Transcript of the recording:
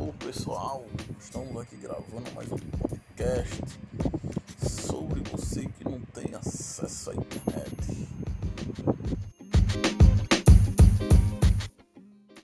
Alô pessoal, estamos aqui gravando mais um podcast sobre você que não tem acesso à internet.